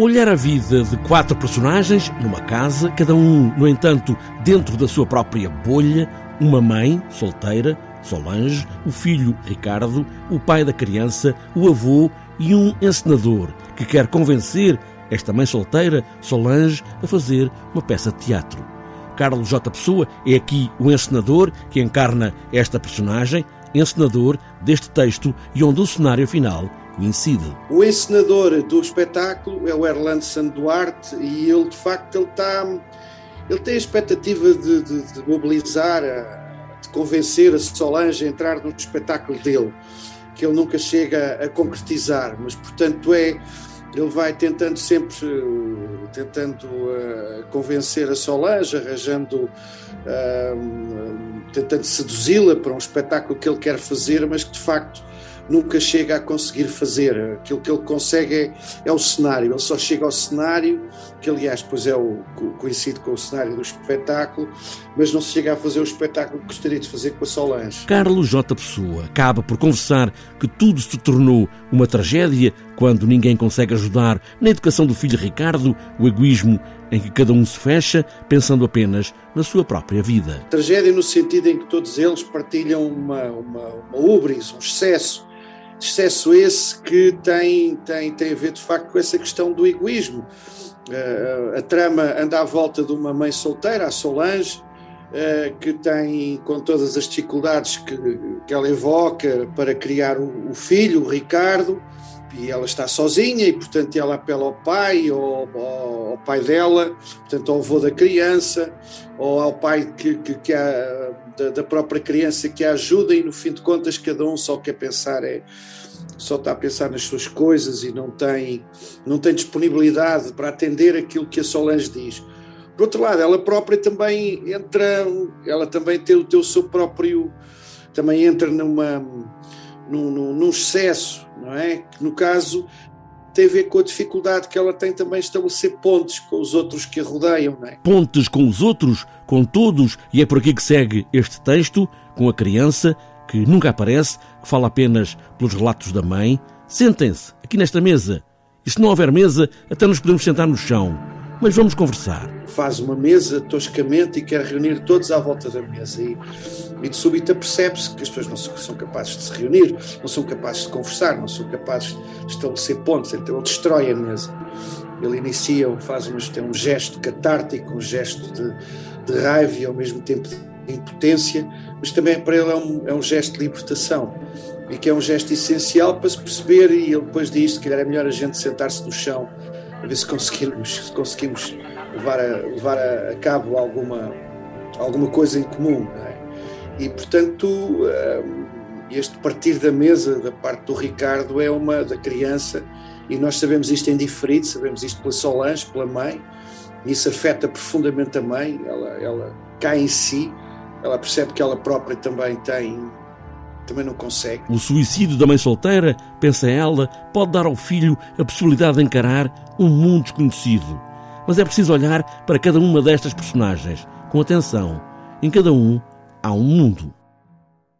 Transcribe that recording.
Olhar a vida de quatro personagens numa casa, cada um, no entanto, dentro da sua própria bolha, uma mãe, solteira, Solange, o filho, Ricardo, o pai da criança, o avô e um encenador que quer convencer esta mãe solteira, Solange, a fazer uma peça de teatro. Carlos J. Pessoa é aqui o encenador que encarna esta personagem, encenador deste texto e onde o cenário final coincide. O encenador do espetáculo é o Erlando Sanduarte e ele, de facto, ele está... Ele tem a expectativa de, de, de mobilizar, de convencer a Solange a entrar no espetáculo dele, que ele nunca chega a concretizar, mas, portanto, é ele vai tentando sempre tentando uh, convencer a Solange, arranjando uh, tentando seduzi-la para um espetáculo que ele quer fazer, mas que de facto nunca chega a conseguir fazer. Aquilo que ele consegue é, é, o cenário, ele só chega ao cenário, que aliás depois é o coincide com o cenário do espetáculo, mas não se chega a fazer o espetáculo que gostaria de fazer com a Solange. Carlos J. Pessoa acaba por confessar que tudo se tornou uma tragédia quando ninguém consegue ajudar na educação do filho Ricardo, o egoísmo em que cada um se fecha, pensando apenas na sua própria vida. Tragédia no sentido em que todos eles partilham uma, uma, uma ubris, um excesso, excesso esse que tem, tem, tem a ver de facto com essa questão do egoísmo. Uh, a trama anda à volta de uma mãe solteira, a Solange, uh, que tem, com todas as dificuldades que, que ela evoca para criar o, o filho, o Ricardo, e ela está sozinha e, portanto, ela apela ao pai ou ao, ao pai dela, portanto, ao avô da criança ou ao pai que, que, que a, da, da, própria criança que a ajuda e, no fim de contas, cada um só quer pensar é só está a pensar nas suas coisas e não tem, não tem disponibilidade para atender aquilo que a Solange diz. Por outro lado, ela própria também entra, ela também tem o teu seu próprio, também entra numa num, num, num excesso, não é? Que no caso tem a ver com a dificuldade que ela tem também estabelecer pontes com os outros que a rodeiam, não é? Pontes com os outros, com todos, e é por aqui que segue este texto, com a criança, que nunca aparece, que fala apenas pelos relatos da mãe. Sentem-se aqui nesta mesa. E se não houver mesa, até nos podemos sentar no chão mas vamos conversar. Faz uma mesa toscamente e quer reunir todos à volta da mesa e, e de súbito percebe-se que as pessoas não são capazes de se reunir, não são capazes de conversar, não são capazes de estabelecer pontos, então ele destrói a mesa. Ele inicia, faz um, tem um gesto catártico, um gesto de, de raiva e ao mesmo tempo de impotência, mas também para ele é um, é um gesto de libertação e que é um gesto essencial para se perceber e ele depois diz, se calhar é melhor a gente sentar-se no chão a ver se conseguimos, se conseguimos levar, a, levar a, cabo alguma, alguma coisa em comum. É? E, portanto, hum, este partir da mesa da parte do Ricardo é uma da criança, e nós sabemos isto em diferido, sabemos isto pela Solange, pela mãe, e isso afeta profundamente a mãe, ela, ela cai em si, ela percebe que ela própria também tem também não consegue. O suicídio da mãe solteira, pensa ela, pode dar ao filho a possibilidade de encarar um mundo desconhecido. Mas é preciso olhar para cada uma destas personagens com atenção. Em cada um há um mundo.